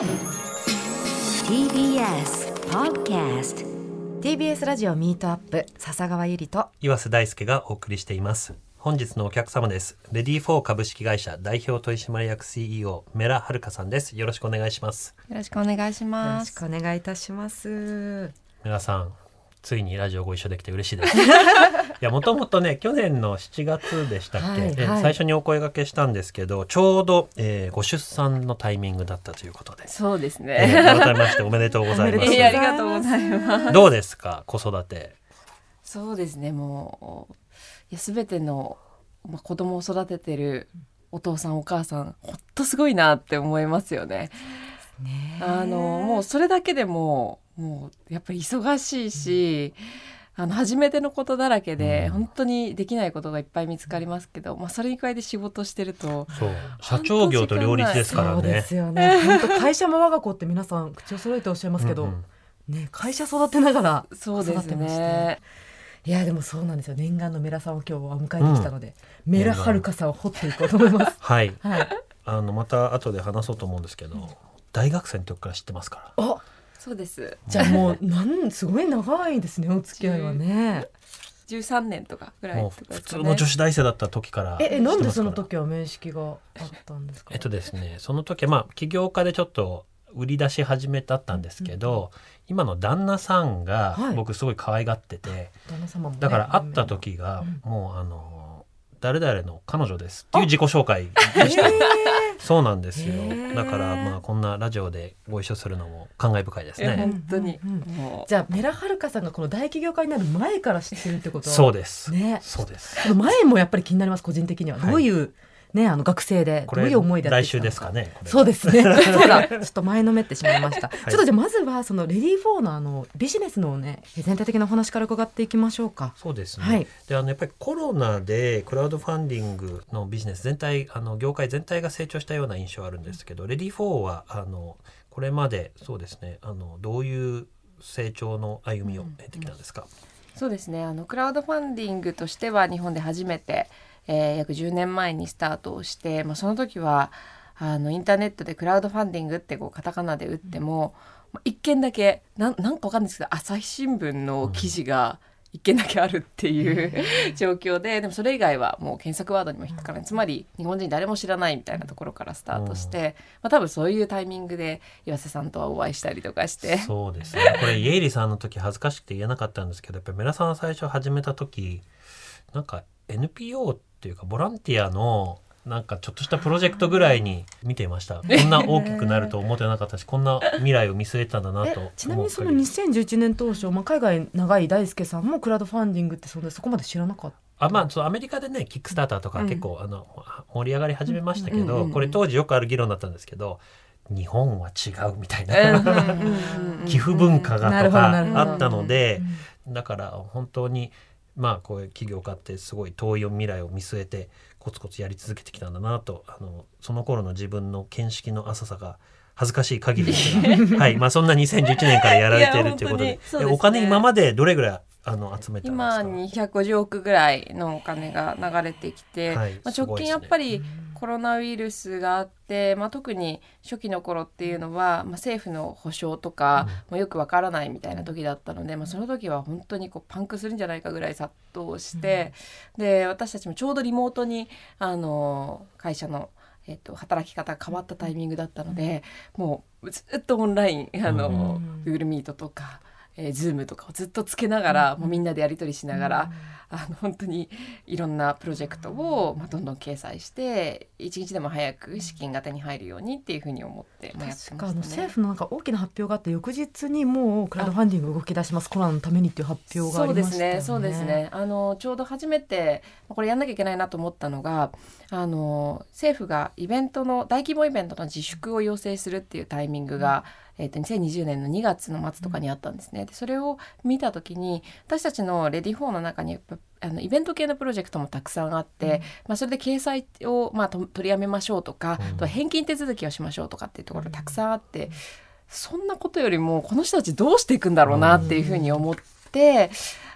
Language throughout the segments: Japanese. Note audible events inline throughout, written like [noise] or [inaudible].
TBS Podcast TBS ラジオ Meet Up 笹川友里と岩瀬大輔がお送りしています。本日のお客様です。 READYFOR 株式会社代表取締役 CEO 米良はるかさんです。よろしくお願いします。よろしくお願いしよろます。しくお願いいたします。米良さんついにラジオご一緒できて嬉しいです。い [laughs] やもともとね去年の7月でしたっけ、はいえはい最初にお声掛けしたんですけどちょうど、えーご出産のタイミングだったということで、そうですえね。ー改めましておめでとうございますえーありがとうございます。どうですか？子育てそうですね。もういやすべてのまあ子供を育ててるお父さんお母さん本当すごいなって思いますよね。ねえあのもうそれだけでももうやっぱり忙しいし。あの初めてのことだらけで、うん。本当にできないことがいっぱい見つかりますけど、まあ、それに加えて仕事してるとそう。社長業と両立ですからそうでねすよね。[laughs] 会社も我が子って皆さん口を揃えておっしゃいますけど、うん。うんね会社育てながら育てもしてね。いやでもそうなんですよ。念願のメラさんを今日はお迎えに来たので、メラはるかさんを掘っていこうと思います。[laughs] はい。はい。あのまた後で話そうと思うんですけど、大学生の時から知ってますから。あそうです。じゃあもうなんすごい長いですねお付き合いはね。13年とかぐらいね。普通の女子大生だった時からええなんでその時は面識があったんですか？えっとですねその時はまあ起業家でちょっと売り出し始めだったんですけど、今の旦那さんがはい。僕すごい可愛がってて、旦那様もね、だから会った時がうん。もうあの誰々の彼女です。っていう自己紹介でした、そうなんですよ。だからまあこんなラジオでご一緒するのも感慨深いですえね本当に、うんじゃあメラはるかさんがこの大起業家になる前から知ってるってこと？はそうです、ね。そうです。前もやっぱり気になります個人的には、はい。どういうねあの学生でこれどういう思いでやって来週きたのですかねそうですね。[laughs] そうだ。ちょっと前のめってしまいました、い。ちょっとじゃあまずはそのレディー4のあのビジネスのね全体的なお話から伺っていきましょうか。そうですね、はい。であのやっぱりコロナでクラウドファンディングのビジネス全体あの業界全体が成長したような印象あるんですけど、レディー4はあのこれまでそうですねあのどういう成長の歩みを経てきたんですか、そうですね。あのクラウドファンディングとしては日本で初めて、えー約10年前にスタートをして、まあ、その時はあのインターネットでクラウドファンディングってこうカタカナで打っても、まあ一件だけなんなんかわかんないですけど朝日新聞の記事が一件だけあるっていう、[laughs] 状況ででもそれ以外はもう検索ワードにも引っかからないつまり日本人誰も知らないみたいなところからスタートして、まあ、多分そういうタイミングで岩瀬さんとはお会いしたりとかして。そうですね。これイエイリさんの時恥ずかしくて言えなかったんですけどやっぱりメラさんが最初始めた時なんか NPO っていうかボランティアのなんかちょっとしたプロジェクトぐらいに見ていました。こんな大きくなると思ってなかったしこんな未来を見据えてたんだなとえ [laughs] ちなみにその思う限り2011年当初、まあ、海外長い大輔さんもクラウドファンディングってそんなそこまで知らなかった。あまあそうアメリカでねキックスターターとか結構、あの盛り上がり始めましたけど、うんうんうんこれ当時よくある議論だったんですけど日本は違うみたいうんなうんうんうん。[laughs] 寄付文化ながとかあったので、だから本当にまあこういう起業家ってすごい遠い未来を見据えてコツコツやり続けてきたんだなとあのその頃の自分の見識の浅さが恥ずかしい限りですがはいまあそんな2011年からやられているということでですね。えお金今までどれぐらいあの集めたんです今か250億ぐらいのお金が流れてきて、はいまあ、直近やっぱりコロナウイルスがあって、まあ、特に初期の頃っていうのは、まあ、政府の保障とかもよくわからないみたいな時だったので、まあ、その時は本当にこうパンクするんじゃないかぐらい殺到して、で私たちもちょうどリモートにあの会社の。えっと、働き方が変わったタイミングだったので、もうずっとオンラインあの、うん。Google Meet とか、えー、Zoom とかをずっとつけながら、もうみんなでやり取りしながら、あの本当にいろんなプロジェクトを、まあ、どんどん掲載して一日でも早く資金が手に入るようにっていうふうに思って、まあ、やってましたね。政府のなんか大きな発表があって翌日にもうクラウドファンディング動き出しますコロナのためにっていう発表があそうりましたよね。ですね、そうですね。あのちょうど初めてこれやんなきゃいけないなと思ったのが、あの政府がイベントの大規模イベントの自粛を要請するっていうタイミングが、えっと2020年の2月の末とかにあったんですね。でそれを見た時に私たちの READYFOR の中にあのイベント系のプロジェクトもたくさんあって、まあ、それで掲載を、まあ、と取りやめましょうとか、うんあとは返金手続きをしましょうとかっていうところがたくさんあって、そんなことよりもこの人たちどうしていくんだろうなっていうふうに思って。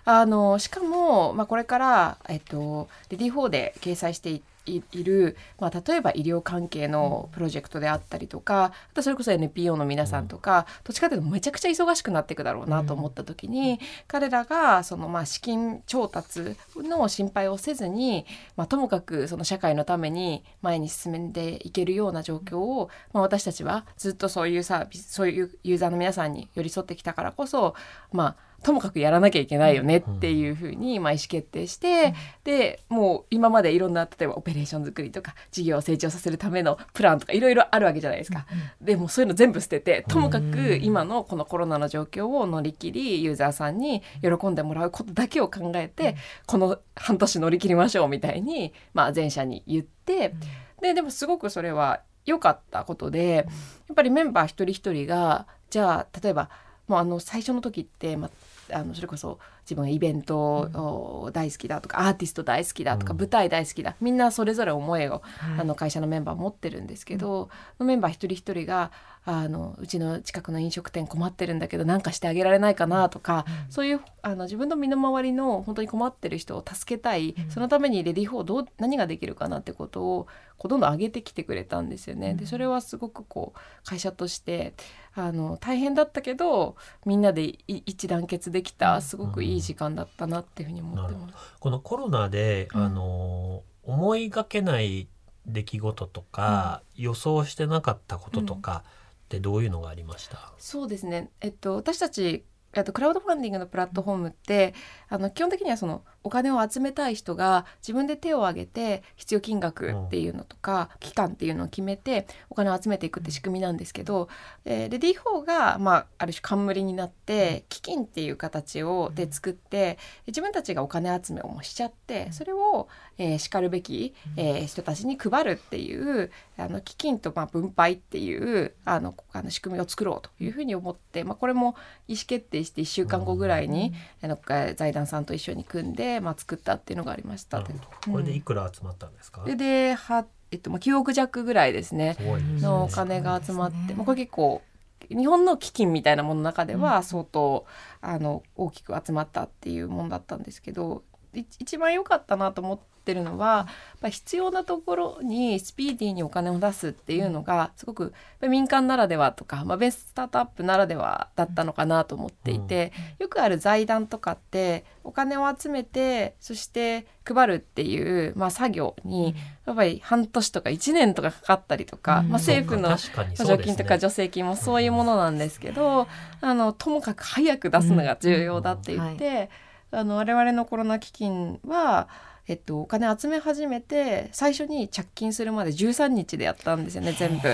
あのしかも、まあ、これから、えっと、レディー4で掲載していっいいる、まあ、例えば医療関係のプロジェクトであったりとかあとそれこそ NPO の皆さんとか、どっちかというとめちゃくちゃ忙しくなっていくだろうなと思った時に、彼らがそのまあ資金調達の心配をせずに、まあ、ともかくその社会のために前に進んでいけるような状況を、まあ、私たちはずっとそういうサービスそういうユーザーの皆さんに寄り添ってきたからこそまあともかくやらなきゃいけないよねっていうふうにまあ意思決定して、でもう今までいろんな例えばオペレーション作りとか事業を成長させるためのプランとかいろいろあるわけじゃないですか。でもそういうの全部捨ててともかく今のこのコロナの状況を乗り切りユーザーさんに喜んでもらうことだけを考えて、この半年乗り切りましょうみたいに、まあ、全社に言って、ででもすごくそれは良かったことでやっぱりメンバー一人一人がじゃあ例えばもうあの最初の時って、まあ、あのそれこそ自分がイベントを大好きだとかアーティスト大好きだとかうん。舞台大好きだみんなそれぞれ思いをはい。あの会社のメンバー持ってるんですけど、メンバー一人一人があのうちの近くの飲食店困ってるんだけど何かしてあげられないかなとか、そういうあの自分の身の回りの本当に困ってる人を助けたい、そのためにレディー・フォーどう何ができるかなってことをこうどんどん上げてきてくれたんですよね。でそれはすごくこう会社としてあの大変だったけどみんなでい一致団結できたすごくいい時間だったなっていうふうに思ってます。このコロナで、うん。あの思いがけない出来事とか、予想してなかったこととかってどういうのがありました、そうですね、えっと、私たちえっとクラウドファンディングのプラットフォームってあの基本的にはそのお金を集めたい人が自分で手を挙げて必要金額っていうのとか、期間っていうのを決めてお金を集めていくって仕組みなんですけど、えーレディー4が、まあ、ある種冠になって基金っていう形をで作って自分たちがお金集めをもうしちゃってそれを、えー、しかるべき、えー人たちに配るっていうあの基金とまあ分配っていうあのあの仕組みを作ろうというふうに思って、まあ、これも意思決定して1週間後ぐらいに、あの財団さんと一緒に組んで、まあ、作ったっていうのがありました。これでいくら集まったんですか、それでは、えっと、まあ9億弱ぐらいですね。のお金が集まって、ね。まあ、これ結構日本の基金みたいなものの中では相当、あの大きく集まったっていうものだったんですけどい一番良かったなと思ってるのはや必要なところにスピーディーにお金を出すっていうのがすごく民間ならではとか、まあ、ベンスタートアップならではだったのかなと思っていて、よくある財団とかってお金を集めてそして配るっていう、まあ、作業にやっぱり半年とか1年とかかかったりとか、うん。まあ、政府の補助金とか助成金もそういうものなんですけど、あのともかく早く出すのが重要だって言って、あの我々のコロナ基金は、えっと、お金集め始めて最初に着金するまで13日でやったんですよね全部。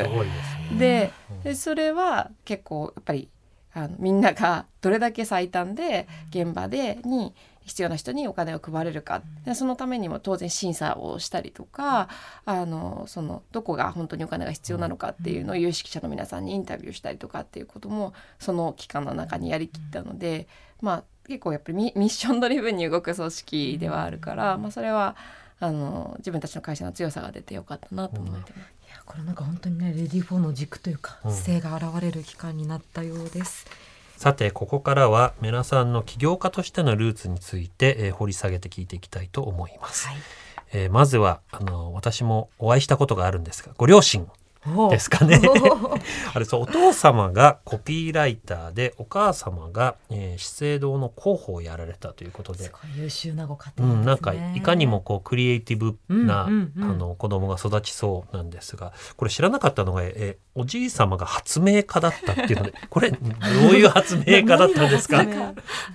ででそれは結構やっぱりあのみんながどれだけ最短で現場でに必要な人にお金を配れるか。でそのためにも当然審査をしたりとかあのそのどこが本当にお金が必要なのかっていうのを有識者の皆さんにインタビューしたりとかっていうこともその期間の中にやりきったので、まあ結構やっぱりミミッションドリブンに動く組織ではあるから、まあ、それはあの自分たちの会社の強さが出てよかったなと思ってます。いやこれなんか本当にねレディー4の軸というか、うん。姿勢が現れる期間になったようです。さてここからはメラさんの起業家としてのルーツについて、えー掘り下げて聞いていきたいと思います、はい。えーまずはあの私もお会いしたことがあるんですがご両親ですかね。[laughs] あれそうお父様がコピーライターでお母様が、えー資生堂の広報をやられたということで。すごい優秀なご家う庭ですね。ん、なんかいかにもこうクリエイティブな、うんうんうん。あの子供が育ちそうなんですがこれ知らなかったのがえおじい様が発明家だったっていうので [laughs] これどういう発明家だ [laughs] ったんですか？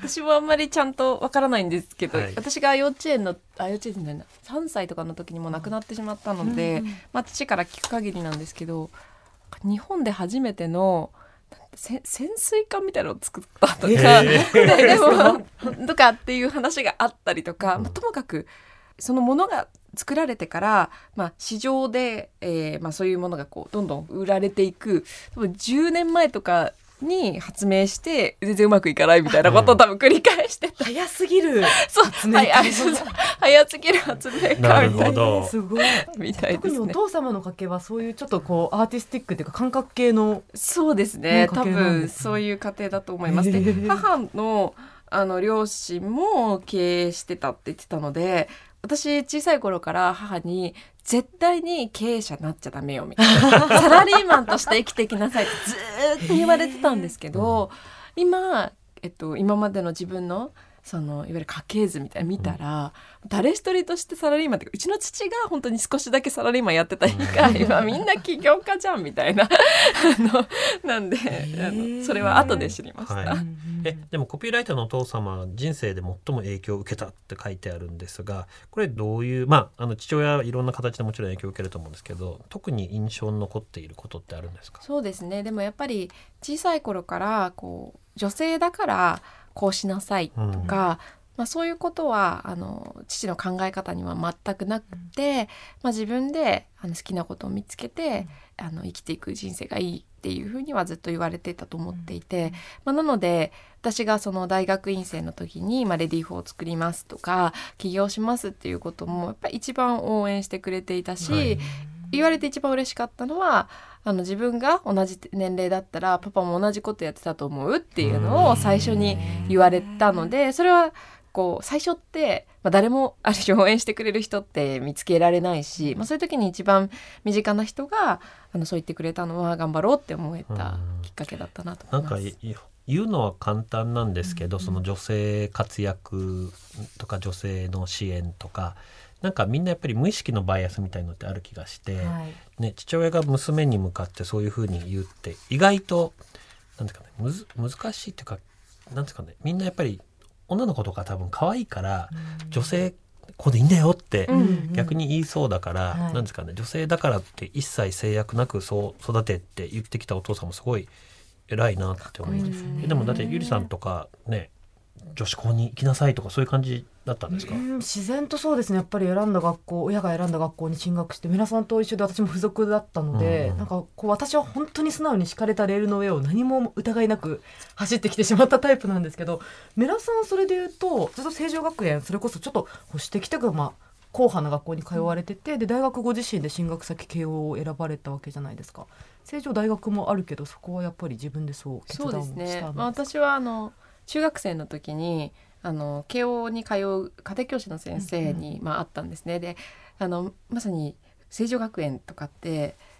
私もあんまりちゃんとわからないんですけど、はい。私が幼稚園のあ幼稚園じゃないな3歳とかの時にもう亡くなってしまったので、うんうんまあ、父から聞く限りなんですけど日本で初めてのせ潜水艦みたいなのを作ったとか、へー。で [laughs] とかっていう話があったりとか、まあ、ともかくそのものが作られてから、まあ、市場で、えーまあ、そういうものがこうどんどん売られていく多分10年前とかに発明して全然うまくいかないみたいなことを多分繰り返してた、早すぎる。そう。発明家早すぎる。発明家みなたいるほど。すごい。みたい特におですね。父様の家系はそういうちょっとこうアーティスティックっていうか感覚系のそうですね。ね多分そういう家庭だと思います。でへー母のあの両親も経営してたって言ってたので私小さい頃から母に絶対に経営者になっちゃダメよみたいな。[laughs] サラリーマンとして生きていきなさいってずーっと言われてたんですけど今、えっと、今までの自分のそのいわゆる家系図みたいなの見たら、誰一人としてサラリーマンってうちの父が本当に少しだけサラリーマンやってた以外はみんな起業家じゃんみたいな。あのなんで、あのそれは後で知りました。はい。えでもコピーライターのお父様は人生で最も影響を受けたって書いてあるんですがこれどういうまああの父親はいろんな形でもちろん影響を受けると思うんですけど特に印象に残っていることってあるんですか？そうですね。でもやっぱり小さい頃からこう女性だからこうしなさいとか、まあ、そういうことはあの父の考え方には全くなくて、まあ、自分であの好きなことを見つけて、あの生きていく人生がいいっていうふうにはずっと言われていたと思っていて、まあ、なので私がその大学院生の時に、まあ、レディー4を作りますとか起業しますっていうこともやっぱり一番応援してくれていたし、はい言われて一番嬉しかったのはあの自分が同じ年齢だったらパパも同じことやってたと思うっていうのを最初に言われたのでそれはこう最初って、まあ、誰もある種応援してくれる人って見つけられないし、まあ、そういう時に一番身近な人があのそう言ってくれたのは頑張ろうって思えたきっかけだったなと思います。言うのは簡単なんですけど、その女性活躍とか女性の支援とかなんかみんなやっぱり無意識のバイアスみたいのってある気がして、はい。ね、父親が娘に向かってそういうふうに言うって意外となんですかねむず難しいっていうかなんですかねみんなやっぱり女の子とか多分可愛いから女性こうでいいんだよってうん逆に言いそうだから、はい。なんですかね女性だからって一切制約なくそう育てって言ってきたお父さんもすごい偉いなって思います。ね。えでもだってゆりさんとかね女子校に行きなさいとかそういう感じだったんですか、うん自然とそうですね。やっぱり選んだ学校親が選んだ学校に進学して皆さんと一緒で私も付属だったので、うんなんかこう私は本当に素直に敷かれたレールの上を何も疑いなく走ってきてしまったタイプなんですけどメラさんそれで言うとずっと成城学園それこそちょっと保守的というかまあ硬派な学校に通われててで大学ご自身で進学先慶応を選ばれたわけじゃないですか。成城大学もあるけどそこはやっぱり自分でそう決そう断をしたんですですね、まあ、私はあの中学生の時にあの慶応に通う家庭教師の先生に、まあ、会ったんですね。であのまさに成城学園とかってあ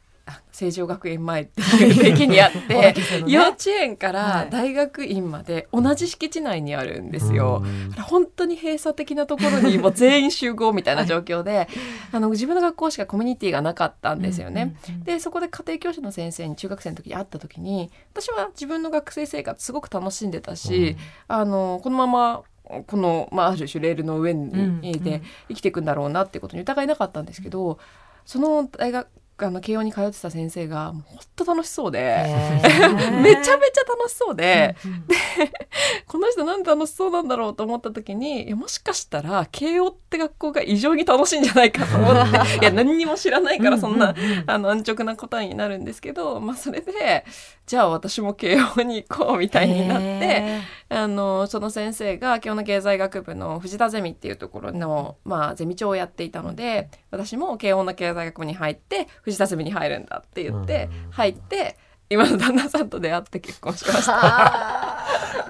成城学園前っていう駅にあっ同て [laughs] ね。幼稚園かはい。ら大学院まで同じ敷地内にあるんですよ。うん。本当に閉鎖的なところに [laughs] もう全員集合みたいな状況で、あの自分の学校しかコミュニティがなかったんですよね。うんうんうんでそこで家庭教師の先生に中学生の時に会った時に私は自分の学生生活すごく楽しんでたし、あのこのままこの、まあ、ある種レールの上に、うんで生きていくんだろうなっていうことに疑いなかったんですけどその大学あの慶応に通ってた先生がもう本当楽しそうで。[laughs] めちゃめちゃ楽しそうで、うんうん [laughs] この人なんで楽しそうなんだろうと思った時にいやもしかしたら慶応って学校が異常に楽しいんじゃないかと思っていや何にも知らないからそんな、うううん。あの安直な答えになるんですけど、まあ、それでじゃあ私も慶応に行こうみたいになってへあのその先生が慶応の経済学部の藤田ゼミっていうところの、まあ、ゼミ長をやっていたので私も慶応の経済学部に入って藤田ゼミに入るんだって言ってうん。入って今の旦那さんと出会って結婚しました。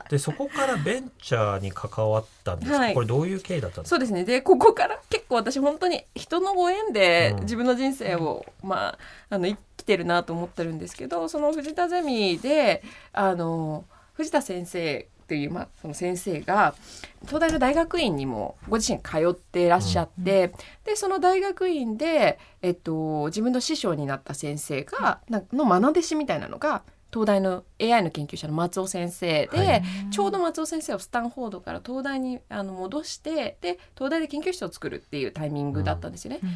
[laughs] でそこからベンチャーに関わったんですか、はい。これどういう経緯だったんですか？そうですね。でここから結構私本当に人のご縁でうん。自分の人生を、まああの生きてるなと思ってるんですけどその藤田ゼミであの藤田先生っていう、まあ、その先生が東大の大学院にもご自身通っていらっしゃって、でその大学院で、えっと、自分の師匠になった先生がなの愛弟子みたいなのが東大の AI の研究者の松尾先生で、はい。ちょうど松尾先生をスタンフォードから東大にあの戻してで東大で研究室を作るっていうタイミングだったんですよね。うん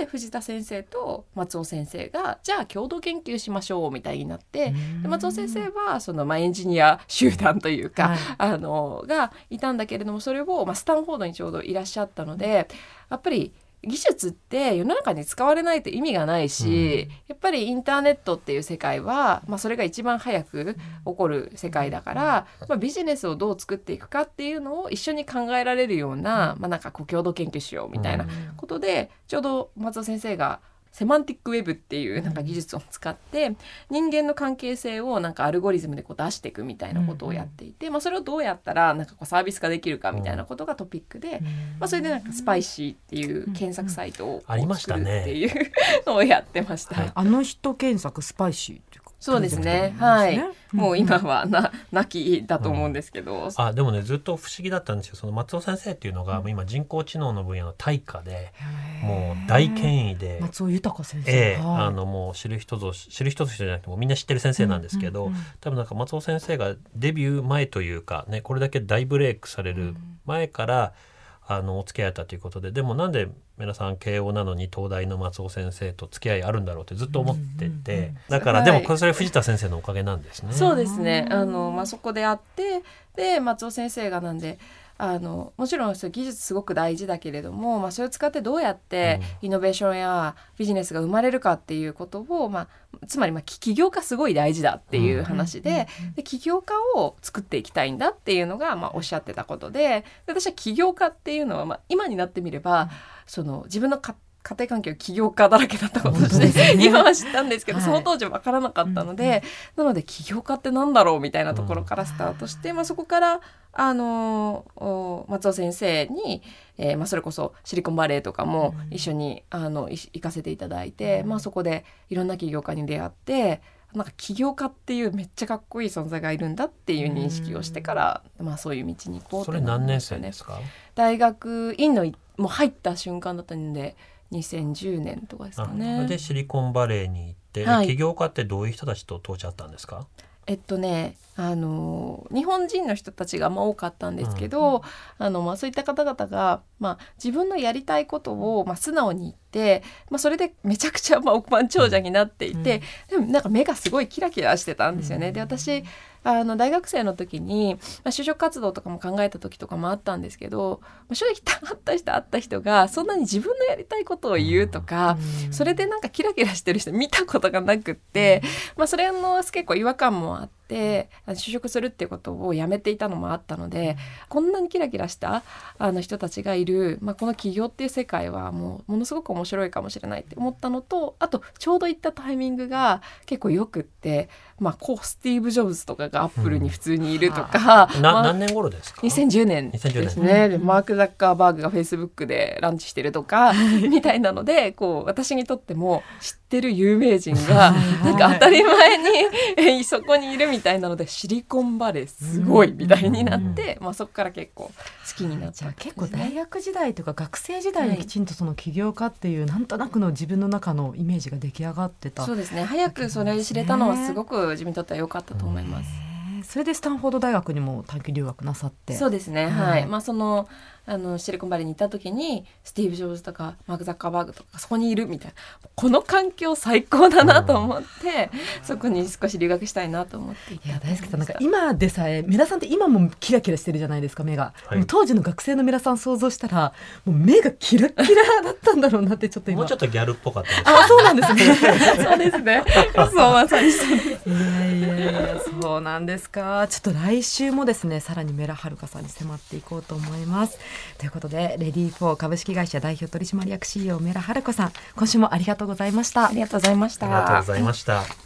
で藤田先生と松尾先生がじゃあ共同研究しましょうみたいになって、で松尾先生はその、まあ、エンジニア集団というか、はい。あのがいたんだけれどもそれを、まあ、スタンフォードにちょうどいらっしゃったのでやっぱり技術って世の中に使われないと意味がないし、やっぱりインターネットっていう世界は、まあ、それが一番早く起こる世界だから、まあ、ビジネスをどう作っていくかっていうのを一緒に考えられるような,、まあ、なんかこう共同研究しようみたいなことでちょうど松尾先生がセマンティックウェブっていうなんか技術を使って人間の関係性をなんかアルゴリズムでこう出していくみたいなことをやっていて、まあ、それをどうやったらなんかこうサービス化できるかみたいなことがトピックで、まあ、それでなんか SPYSEEっていう検索サイトをこうありました作るねっていうのをやってました。はい。あの人検索 SPYSEE そうですね。はい。もう今はな泣きだと思うんですけど、あでもねずっと不思議だったんですよ。その松尾先生っていうのが、今人工知能の分野の大家でもう大権威で。松尾豊先生、ええはい。あのもう知る人ぞ知る人ぞ知るじゃなくてもうみんな知ってる先生なんですけど、うんうんうん。多分なんか松尾先生がデビュー前というかねこれだけ大ブレイクされる前から、あのお付き合いあったということででもなんで皆さん慶応なのに東大の松尾先生と付き合いあるんだろうってずっと思ってて、だから、はいでもこれそれ藤田先生のおかげなんですね。そうですね。あのまあそこであってで松尾先生がなんで。あのもちろん技術すごく大事だけれども、まあ、それを使ってどうやってイノベーションやビジネスが生まれるかっていうことを、まあ、つまりまあ起起業家すごい大事だっていう話で,、で起業家を作っていきたいんだっていうのが、まあ、おっしゃってたことでで私は起業家っていうのは、まあ、今になってみれば、その自分のか家庭環境起業家だらけだったこととして、今は知ったんですけど、はい。その当時分からなかったので、なので起業家ってなんだろうみたいなところからスタートして、まあ、そこからあのお松尾先生に、えーまあ、それこそシリコンバレーとかも一緒に、あのい行かせていただいて、まあ、そこでいろんな起業家に出会ってなんか起業家っていうめっちゃかっこいい存在がいるんだっていう認識をしてから、まあ、そういう道に行こうそってなれ何年生ですか、大学院のいもう入った瞬間だったんで2010年とかですかあね。でシリコンバレーに行って、はい。起業家ってどういう人たちと当時あったんですか？えっとねあの日本人の人たちがまあ多かったんですけど、あのまあ、そういった方々が、まあ、自分のやりたいことを、まあ、素直に言って、まあ、それでめちゃくちゃ、まあ、億万長者になっていて、でもなんか目がすごいキラキラしてたんですよね。で私あの大学生の時に、まあ、就職活動とかも考えた時とかもあったんですけど、まあ、正直会った人会った人がそんなに自分のやりたいことを言うとか、それでなんかキラキラしてる人見たことがなくって、まあ、それの結構違和感もあってあの就職するっていうことをやめていたのもあったので、こんなにキラキラしたあの人たちがいる、まあ、この起業っていう世界はもうものすごく面白いかもしれないって思ったのとあとちょうど行ったタイミングが結構よくって、まあ、こうスティーブ・ジョブズとかがアップルに普通にいるとか、[laughs] な、まあ何年頃ですか？2010年ですね。でマーク・ザッカーバーグがフェイスブックでランチしてるとかみたいなのでこう私にとっても知ってる有名人が [laughs] なんか当たり前にえそこにいるみたいなのでシリコンバレーすごいみたいになって、まあ、そこから結構好きになった結構大学時代とか学生時代にきちんとその起業家っていうなんとなくの自分の中のイメージが出来上がってたそうですね。早くそれ知れたのはすごく自分にとっては良かったと思います。それでスタンフォード大学にも短期留学なさって。そうですね、はい。はい、まあそのあのシリコンバレーに行った時にスティーブ・ジョブズとかマーク・ザッカーバーグとかそこにいるみたいな。この環境最高だなと思って、そこに少し留学したいなと思って。いや大輔さんなんか今でさえメラさんって今もキラキラしてるじゃないですか目が、はい。当時の学生のメラさん想像したらもう目がキラキラだったんだろうなってちょっと今。もうちょっとギャルっぽかったあそうなんですね。[laughs] そうですね。そうまさにそうですいやいやいやそうなんですか。ちょっと来週もですねさらにメラはるかさんに迫っていこうと思いますということでレディーフォー株式会社代表取締役 CEO メラはるかさん今週もありがとうございました。ありがとうございました。ありがとうございました